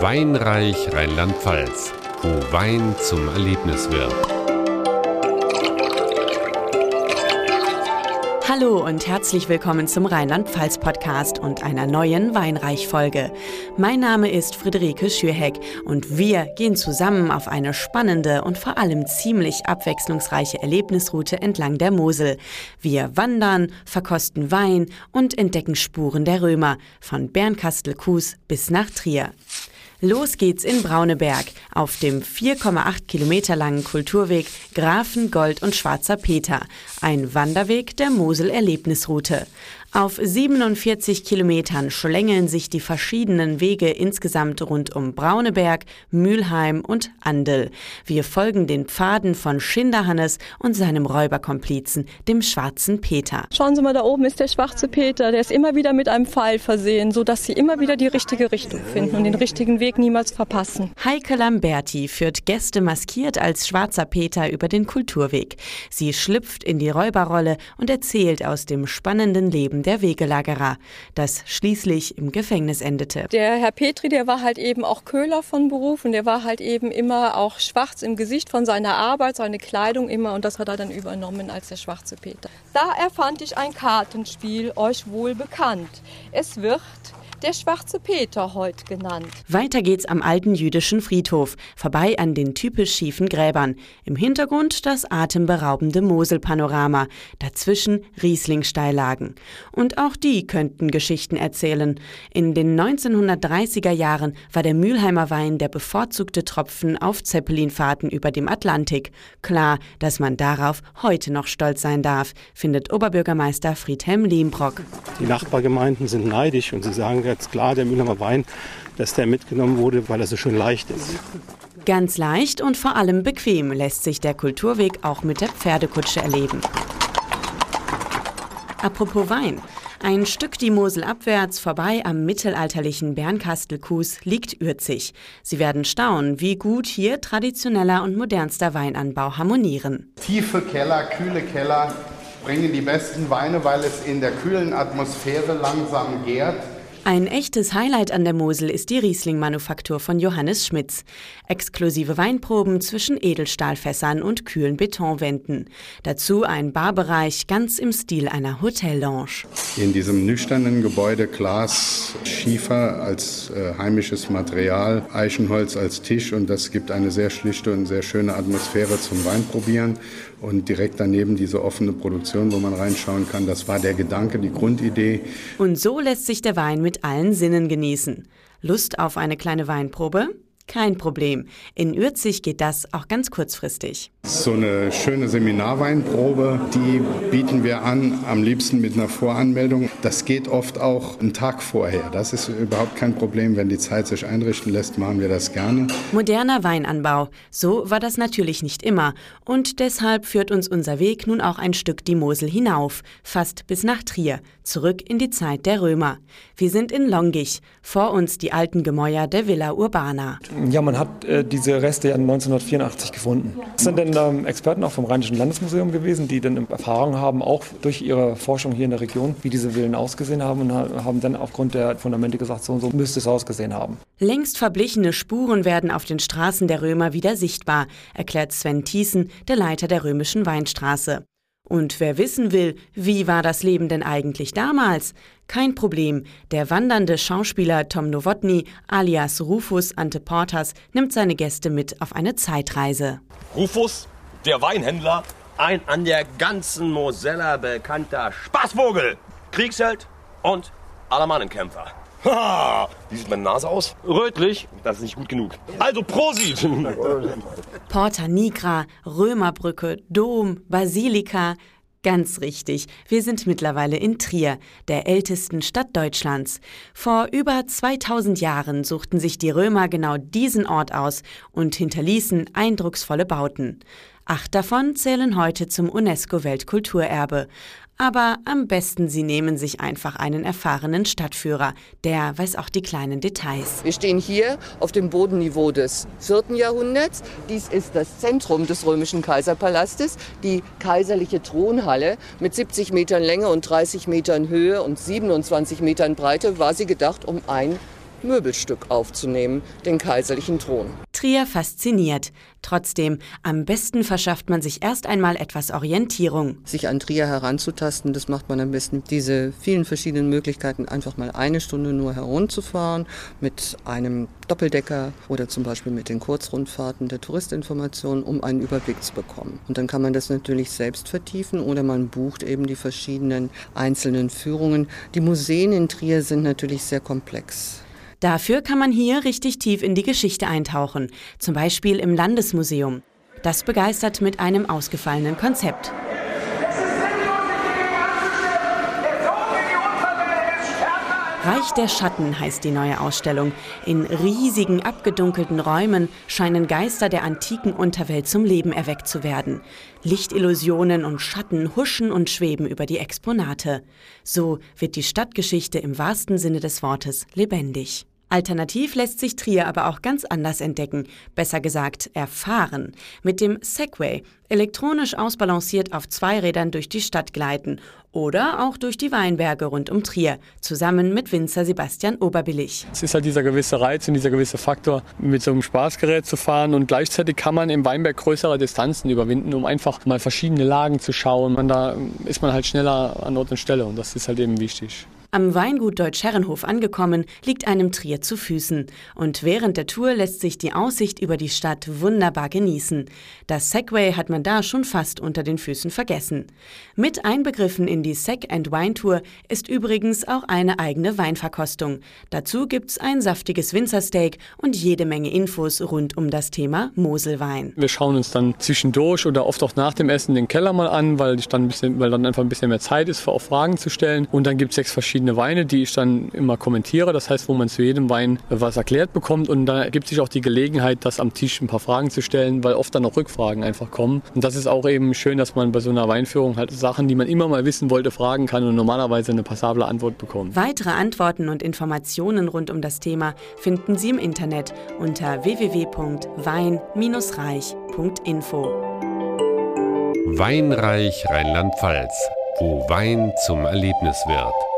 Weinreich Rheinland-Pfalz, wo Wein zum Erlebnis wird. Hallo und herzlich willkommen zum Rheinland-Pfalz-Podcast und einer neuen Weinreich-Folge. Mein Name ist Friederike Schürheck und wir gehen zusammen auf eine spannende und vor allem ziemlich abwechslungsreiche Erlebnisroute entlang der Mosel. Wir wandern, verkosten Wein und entdecken Spuren der Römer, von Bernkastel-Kues bis nach Trier. Los geht's in Brauneberg auf dem 4,8 Kilometer langen Kulturweg Grafen, Gold und Schwarzer Peter, ein Wanderweg der Mosel-Erlebnisroute. Auf 47 Kilometern schlängeln sich die verschiedenen Wege insgesamt rund um Brauneberg, Mülheim und Andel. Wir folgen den Pfaden von Schinderhannes und seinem Räuberkomplizen, dem Schwarzen Peter. Schauen Sie mal, da oben ist der Schwarze Peter. Der ist immer wieder mit einem Pfeil versehen, sodass Sie immer wieder die richtige Richtung finden und den richtigen Weg niemals verpassen. Heike Lamberti führt Gäste maskiert als Schwarzer Peter über den Kulturweg. Sie schlüpft in die Räuberrolle und erzählt aus dem spannenden Leben der Wegelagerer, das schließlich im Gefängnis endete. Der Herr Petri, der war halt eben auch Köhler von Beruf und der war halt eben immer auch schwarz im Gesicht von seiner Arbeit, seine Kleidung immer und das hat er dann übernommen als der schwarze Peter. Da erfand ich ein Kartenspiel, euch wohl bekannt. Es wird der Schwarze Peter heute genannt. Weiter geht's am alten jüdischen Friedhof, vorbei an den typisch schiefen Gräbern. Im Hintergrund das atemberaubende Moselpanorama, dazwischen Rieslingsteillagen. Und auch die könnten Geschichten erzählen. In den 1930er Jahren war der Mülheimer Wein der bevorzugte Tropfen auf Zeppelinfahrten über dem Atlantik. Klar, dass man darauf heute noch stolz sein darf, findet Oberbürgermeister Friedhelm Liembrock. Die Nachbargemeinden sind neidisch und sie sagen ganz klar, der Mülheimer Wein, dass der mitgenommen wurde, weil er so schön leicht ist. Ganz leicht und vor allem bequem lässt sich der Kulturweg auch mit der Pferdekutsche erleben. Apropos Wein. Ein Stück die Mosel abwärts vorbei am mittelalterlichen Bernkastelkues liegt Ürzig. Sie werden staunen, wie gut hier traditioneller und modernster Weinanbau harmonieren. Tiefe Keller, kühle Keller bringen die besten Weine, weil es in der kühlen Atmosphäre langsam gärt. Ein echtes Highlight an der Mosel ist die Riesling-Manufaktur von Johannes Schmitz. Exklusive Weinproben zwischen Edelstahlfässern und kühlen Betonwänden. Dazu ein Barbereich ganz im Stil einer Hotellounge. In diesem nüchternen Gebäude Glas, Schiefer als äh, heimisches Material, Eichenholz als Tisch und das gibt eine sehr schlichte und sehr schöne Atmosphäre zum Weinprobieren. Und direkt daneben diese offene Produktion, wo man reinschauen kann, das war der Gedanke, die Grundidee. Und so lässt sich der Wein mit allen Sinnen genießen. Lust auf eine kleine Weinprobe? Kein Problem. In Ürzig geht das auch ganz kurzfristig. So eine schöne Seminarweinprobe, die bieten wir an, am liebsten mit einer Voranmeldung. Das geht oft auch einen Tag vorher. Das ist überhaupt kein Problem. Wenn die Zeit sich einrichten lässt, machen wir das gerne. Moderner Weinanbau. So war das natürlich nicht immer. Und deshalb führt uns unser Weg nun auch ein Stück die Mosel hinauf, fast bis nach Trier, zurück in die Zeit der Römer. Wir sind in Longich, vor uns die alten Gemäuer der Villa Urbana. Ja, man hat äh, diese Reste ja 1984 gefunden. Das sind dann ähm, Experten auch vom Rheinischen Landesmuseum gewesen, die dann Erfahrung haben, auch durch ihre Forschung hier in der Region, wie diese Villen ausgesehen haben und haben dann aufgrund der Fundamente gesagt, so und so müsste es ausgesehen haben. Längst verblichene Spuren werden auf den Straßen der Römer wieder sichtbar, erklärt Sven Thiessen, der Leiter der römischen Weinstraße. Und wer wissen will, wie war das Leben denn eigentlich damals? Kein Problem. Der wandernde Schauspieler Tom Nowotny alias Rufus Ante Portas nimmt seine Gäste mit auf eine Zeitreise. Rufus, der Weinhändler, ein an der ganzen Mosella bekannter Spaßvogel, Kriegsheld und Alarmannenkämpfer. Ha, wie sieht meine Nase aus? Rötlich. Das ist nicht gut genug. Also Prosit! Porta Nigra, Römerbrücke, Dom, Basilika. Ganz richtig, wir sind mittlerweile in Trier, der ältesten Stadt Deutschlands. Vor über 2000 Jahren suchten sich die Römer genau diesen Ort aus und hinterließen eindrucksvolle Bauten. Acht davon zählen heute zum UNESCO-Weltkulturerbe. Aber am besten Sie nehmen sich einfach einen erfahrenen Stadtführer. Der weiß auch die kleinen Details. Wir stehen hier auf dem Bodenniveau des 4. Jahrhunderts. Dies ist das Zentrum des römischen Kaiserpalastes, die kaiserliche Thronhalle. Mit 70 Metern Länge und 30 Metern Höhe und 27 Metern Breite war sie gedacht, um ein Möbelstück aufzunehmen, den kaiserlichen Thron. Trier fasziniert. Trotzdem, am besten verschafft man sich erst einmal etwas Orientierung. Sich an Trier heranzutasten, das macht man am besten. Diese vielen verschiedenen Möglichkeiten, einfach mal eine Stunde nur herumzufahren mit einem Doppeldecker oder zum Beispiel mit den Kurzrundfahrten der Touristinformation, um einen Überblick zu bekommen. Und dann kann man das natürlich selbst vertiefen oder man bucht eben die verschiedenen einzelnen Führungen. Die Museen in Trier sind natürlich sehr komplex. Dafür kann man hier richtig tief in die Geschichte eintauchen, zum Beispiel im Landesmuseum. Das begeistert mit einem ausgefallenen Konzept. Reich der Schatten heißt die neue Ausstellung. In riesigen, abgedunkelten Räumen scheinen Geister der antiken Unterwelt zum Leben erweckt zu werden. Lichtillusionen und Schatten huschen und schweben über die Exponate. So wird die Stadtgeschichte im wahrsten Sinne des Wortes lebendig. Alternativ lässt sich Trier aber auch ganz anders entdecken, besser gesagt erfahren, mit dem Segway, elektronisch ausbalanciert auf zwei Rädern durch die Stadt gleiten oder auch durch die Weinberge rund um Trier, zusammen mit Winzer Sebastian Oberbillig. Es ist halt dieser gewisse Reiz und dieser gewisse Faktor, mit so einem Spaßgerät zu fahren und gleichzeitig kann man im Weinberg größere Distanzen überwinden, um einfach mal verschiedene Lagen zu schauen. Und da ist man halt schneller an Ort und Stelle und das ist halt eben wichtig. Am Weingut Deutsch-Herrenhof angekommen, liegt einem Trier zu Füßen. Und während der Tour lässt sich die Aussicht über die Stadt wunderbar genießen. Das Segway hat man da schon fast unter den Füßen vergessen. Mit einbegriffen in die Seg and Wine Tour ist übrigens auch eine eigene Weinverkostung. Dazu gibt's ein saftiges Winzersteak und jede Menge Infos rund um das Thema Moselwein. Wir schauen uns dann zwischendurch oder oft auch nach dem Essen den Keller mal an, weil, dann, bisschen, weil dann einfach ein bisschen mehr Zeit ist, auch Fragen zu stellen. Und dann gibt es sechs verschiedene verschiedene Weine, die ich dann immer kommentiere. Das heißt, wo man zu jedem Wein was erklärt bekommt. Und da gibt sich auch die Gelegenheit, das am Tisch ein paar Fragen zu stellen, weil oft dann auch Rückfragen einfach kommen. Und das ist auch eben schön, dass man bei so einer Weinführung halt Sachen, die man immer mal wissen wollte, fragen kann und normalerweise eine passable Antwort bekommt. Weitere Antworten und Informationen rund um das Thema finden Sie im Internet unter www.wein-reich.info. Weinreich Rheinland-Pfalz, wo Wein zum Erlebnis wird.